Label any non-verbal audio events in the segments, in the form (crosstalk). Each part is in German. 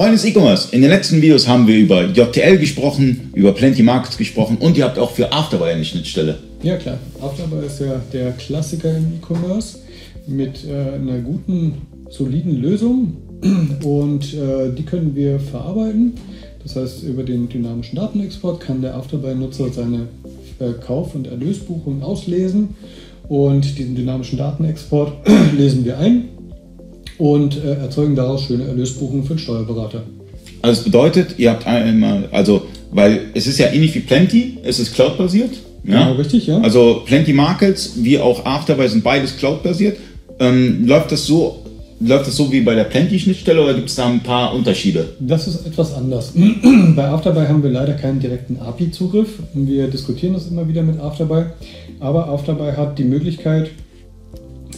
Freunde des E-Commerce, in den letzten Videos haben wir über JTL gesprochen, über Plenty Markets gesprochen und ihr habt auch für Afterbuy eine Schnittstelle. Ja klar, Afterbuy ist ja der Klassiker im E-Commerce mit äh, einer guten, soliden Lösung und äh, die können wir verarbeiten. Das heißt, über den dynamischen Datenexport kann der Afterbuy-Nutzer seine äh, Kauf- und Erlösbuchung auslesen und diesen dynamischen Datenexport (clears throat) lesen wir ein und äh, erzeugen daraus schöne Erlösbuchungen für den Steuerberater. Also das bedeutet, ihr habt einmal, also, weil es ist ja ähnlich wie Plenty, es ist Cloud-basiert. Ja? Genau, richtig, ja. Also Plenty Markets wie auch Afterbuy sind beides Cloud-basiert. Ähm, läuft das so Läuft das so wie bei der Plenty-Schnittstelle oder gibt es da ein paar Unterschiede? Das ist etwas anders. (clears throat) bei Afterbuy haben wir leider keinen direkten API-Zugriff. Wir diskutieren das immer wieder mit Afterbuy. Aber Afterbuy hat die Möglichkeit,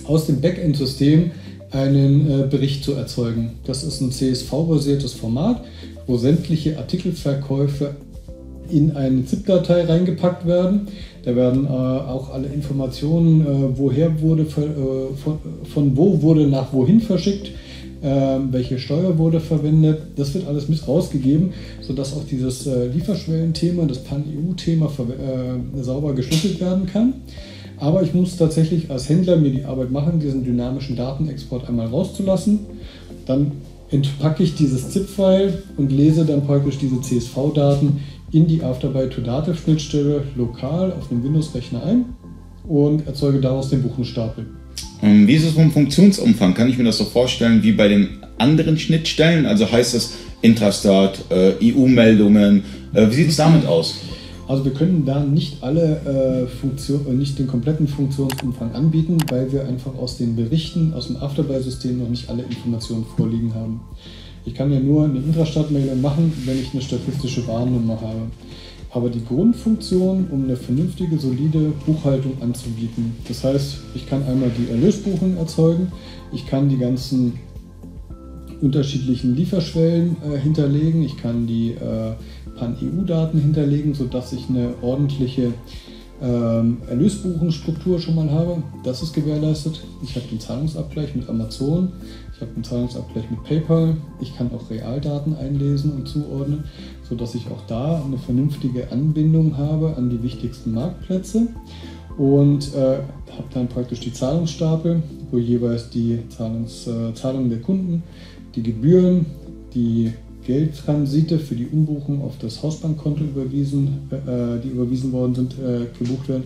aus dem Backend-System einen äh, Bericht zu erzeugen. Das ist ein CSV-basiertes Format, wo sämtliche Artikelverkäufe in eine ZIP-Datei reingepackt werden. Da werden äh, auch alle Informationen, äh, woher wurde, äh, von, von, wo wurde nach wohin verschickt, ähm, welche Steuer wurde verwendet. Das wird alles mit rausgegeben, sodass auch dieses äh, Lieferschwellenthema, das Pan-EU-Thema äh, sauber geschlüsselt werden kann. Aber ich muss tatsächlich als Händler mir die Arbeit machen, diesen dynamischen Datenexport einmal rauszulassen. Dann entpacke ich dieses ZIP-File und lese dann praktisch diese CSV-Daten in die Afterbuy to Dativ Schnittstelle lokal auf dem Windows-Rechner ein und erzeuge daraus den Buchenstapel. Ähm, wie ist es vom Funktionsumfang? Kann ich mir das so vorstellen wie bei den anderen Schnittstellen? Also heißt es Intrastat, äh, EU-Meldungen? Äh, wie sieht es damit aus? Also wir können da nicht alle äh, Funktion, äh, nicht den kompletten Funktionsumfang anbieten, weil wir einfach aus den Berichten aus dem Afterbuy-System noch nicht alle Informationen vorliegen haben. Ich kann ja nur eine Intrastadt-Meldung machen, wenn ich eine statistische Warnnummer habe. Aber die Grundfunktion, um eine vernünftige, solide Buchhaltung anzubieten. Das heißt, ich kann einmal die Erlösbuchung erzeugen, ich kann die ganzen unterschiedlichen Lieferschwellen äh, hinterlegen, ich kann die äh, Pan-EU-Daten hinterlegen, sodass ich eine ordentliche ähm, Erlösbuchungsstruktur schon mal habe. Das ist gewährleistet. Ich habe den Zahlungsabgleich mit Amazon, ich habe den Zahlungsabgleich mit PayPal, ich kann auch Realdaten einlesen und zuordnen, sodass ich auch da eine vernünftige Anbindung habe an die wichtigsten Marktplätze und äh, habe dann praktisch die Zahlungsstapel, wo jeweils die Zahlungs, äh, Zahlungen der Kunden, die Gebühren, die Geldtransite für die Umbuchung auf das Hausbankkonto überwiesen, äh, die überwiesen worden sind, äh, gebucht werden,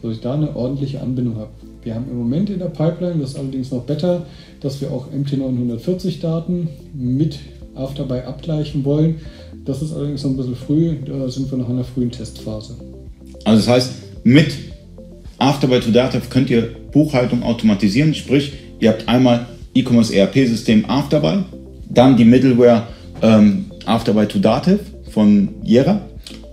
sodass ich da eine ordentliche Anbindung habe. Wir haben im Moment in der Pipeline, das ist allerdings noch besser, dass wir auch MT940 Daten mit Afterbuy abgleichen wollen. Das ist allerdings noch ein bisschen früh, da sind wir noch in einer frühen Testphase. Also das heißt, mit Afterbuy to Data könnt ihr Buchhaltung automatisieren, sprich, ihr habt einmal E-Commerce ERP-System Afterbuy, dann die Middleware ähm, Afterbuy to Dativ von Jera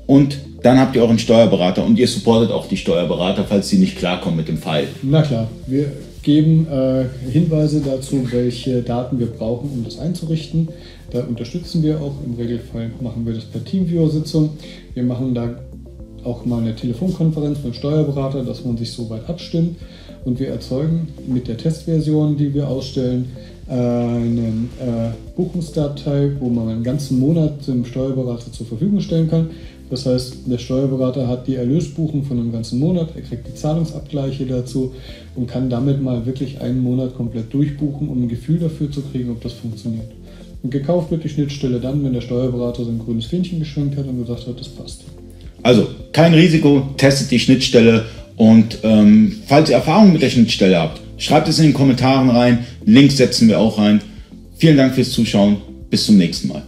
und dann habt ihr euren Steuerberater und ihr supportet auch die Steuerberater, falls sie nicht klarkommen mit dem File. Na klar, wir geben äh, Hinweise dazu, welche Daten wir brauchen, um das einzurichten. Da unterstützen wir auch. Im Regelfall machen wir das per Teamviewer-Sitzung. Wir machen da auch mal eine Telefonkonferenz mit dem Steuerberater, dass man sich so weit abstimmt. Und wir erzeugen mit der Testversion, die wir ausstellen, eine äh, Buchungsdatei, wo man einen ganzen Monat dem Steuerberater zur Verfügung stellen kann. Das heißt, der Steuerberater hat die Erlösbuchung von einem ganzen Monat, er kriegt die Zahlungsabgleiche dazu und kann damit mal wirklich einen Monat komplett durchbuchen, um ein Gefühl dafür zu kriegen, ob das funktioniert. Und gekauft wird die Schnittstelle dann, wenn der Steuerberater sein grünes Fähnchen geschwenkt hat und gesagt hat, das passt. Also kein Risiko, testet die Schnittstelle und ähm, falls ihr Erfahrungen mit der Schnittstelle habt, schreibt es in den Kommentaren rein. Links setzen wir auch rein. Vielen Dank fürs Zuschauen. Bis zum nächsten Mal.